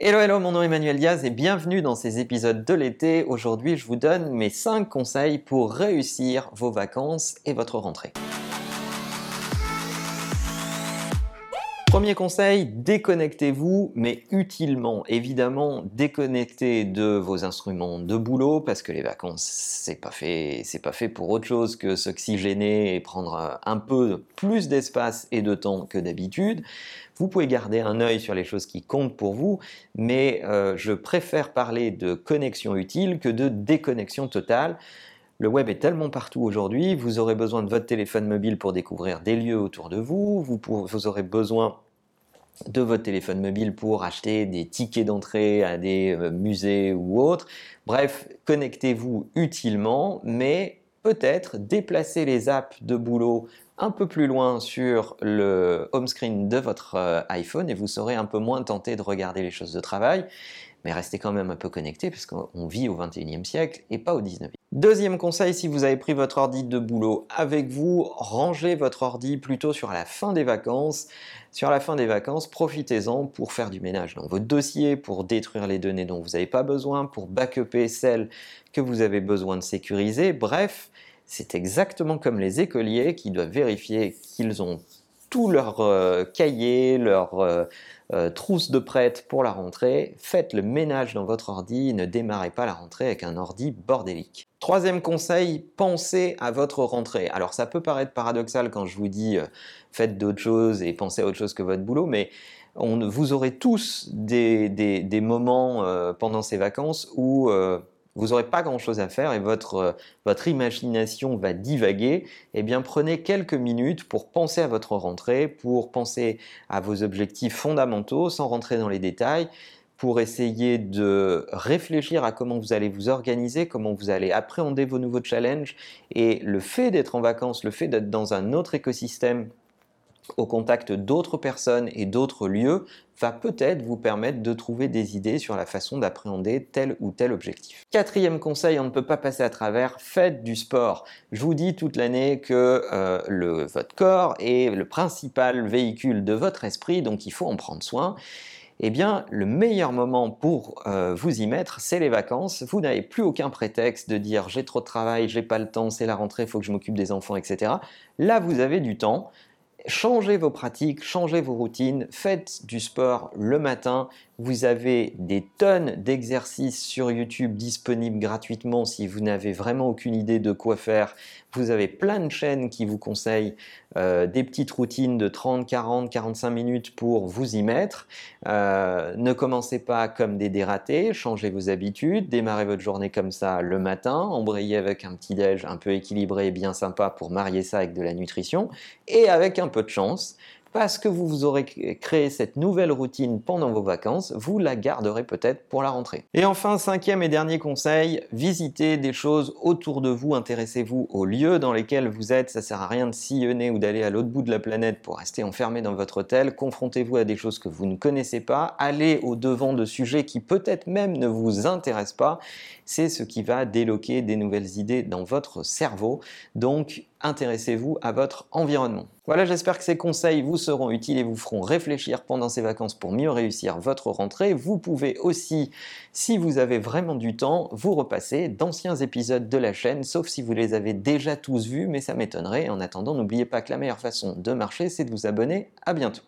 Hello, hello, mon nom est Emmanuel Diaz et bienvenue dans ces épisodes de l'été. Aujourd'hui, je vous donne mes 5 conseils pour réussir vos vacances et votre rentrée. Premier conseil, déconnectez-vous, mais utilement. Évidemment, déconnectez de vos instruments de boulot parce que les vacances, c'est pas fait, c'est pas fait pour autre chose que s'oxygéner et prendre un peu plus d'espace et de temps que d'habitude. Vous pouvez garder un œil sur les choses qui comptent pour vous, mais euh, je préfère parler de connexion utile que de déconnexion totale. Le web est tellement partout aujourd'hui, vous aurez besoin de votre téléphone mobile pour découvrir des lieux autour de vous, vous, aurez besoin de votre téléphone mobile pour acheter des tickets d'entrée à des euh, musées ou autres. Bref, connectez-vous utilement, mais peut-être déplacer les apps de boulot un peu plus loin sur le home screen de votre euh, iPhone et vous serez un peu moins tenté de regarder les choses de travail mais restez quand même un peu connecté parce qu'on vit au 21e siècle et pas au 19e. Deuxième conseil, si vous avez pris votre ordi de boulot avec vous, rangez votre ordi plutôt sur la fin des vacances. Sur la fin des vacances, profitez-en pour faire du ménage dans votre dossier, pour détruire les données dont vous n'avez pas besoin, pour backuper celles que vous avez besoin de sécuriser. Bref, c'est exactement comme les écoliers qui doivent vérifier qu'ils ont tout leur euh, cahier, leur euh, euh, trousse de prête pour la rentrée. Faites le ménage dans votre ordi, ne démarrez pas la rentrée avec un ordi bordélique. Troisième conseil, pensez à votre rentrée. Alors ça peut paraître paradoxal quand je vous dis faites d'autres choses et pensez à autre chose que votre boulot, mais on, vous aurez tous des, des, moments pendant ces vacances où vous n'aurez pas grand-chose à faire et votre, euh, votre imagination va divaguer, eh bien prenez quelques minutes pour penser à votre rentrée, pour penser à vos objectifs fondamentaux sans rentrer dans les détails, pour essayer de réfléchir à comment vous allez vous organiser, comment vous allez appréhender vos nouveaux challenges. Et le fait d'être en vacances, le fait d'être dans un autre écosystème au contact d'autres personnes et d'autres lieux va peut-être vous permettre de trouver des idées sur la façon d'appréhender tel ou tel objectif. Quatrième conseil, on ne peut pas passer à travers, faites du sport. Je vous dis toute l'année que euh, votre corps est le principal véhicule de votre esprit, donc il faut en prendre soin. Eh bien, le meilleur moment pour euh, vous y mettre, c'est les vacances. Vous n'avez plus aucun prétexte de dire j'ai trop de travail, j'ai pas le temps, c'est la rentrée, il faut que je m'occupe des enfants, etc. Là, vous avez du temps. Changez vos pratiques, changez vos routines, faites du sport le matin. Vous avez des tonnes d'exercices sur YouTube disponibles gratuitement si vous n'avez vraiment aucune idée de quoi faire. Vous avez plein de chaînes qui vous conseillent euh, des petites routines de 30, 40, 45 minutes pour vous y mettre. Euh, ne commencez pas comme des dératés, changez vos habitudes, démarrez votre journée comme ça le matin, embrayez avec un petit déj un peu équilibré et bien sympa pour marier ça avec de la nutrition et avec un peu de chance parce que vous vous aurez créé cette nouvelle routine pendant vos vacances, vous la garderez peut-être pour la rentrée. Et enfin, cinquième et dernier conseil, visitez des choses autour de vous, intéressez-vous aux lieux dans lesquels vous êtes, ça sert à rien de sillonner ou d'aller à l'autre bout de la planète pour rester enfermé dans votre hôtel, confrontez-vous à des choses que vous ne connaissez pas, allez au devant de sujets qui peut-être même ne vous intéressent pas, c'est ce qui va déloquer des nouvelles idées dans votre cerveau. Donc, intéressez-vous à votre environnement. Voilà, j'espère que ces conseils vous seront utiles et vous feront réfléchir pendant ces vacances pour mieux réussir votre rentrée. Vous pouvez aussi, si vous avez vraiment du temps, vous repasser d'anciens épisodes de la chaîne, sauf si vous les avez déjà tous vus, mais ça m'étonnerait. En attendant, n'oubliez pas que la meilleure façon de marcher, c'est de vous abonner. À bientôt.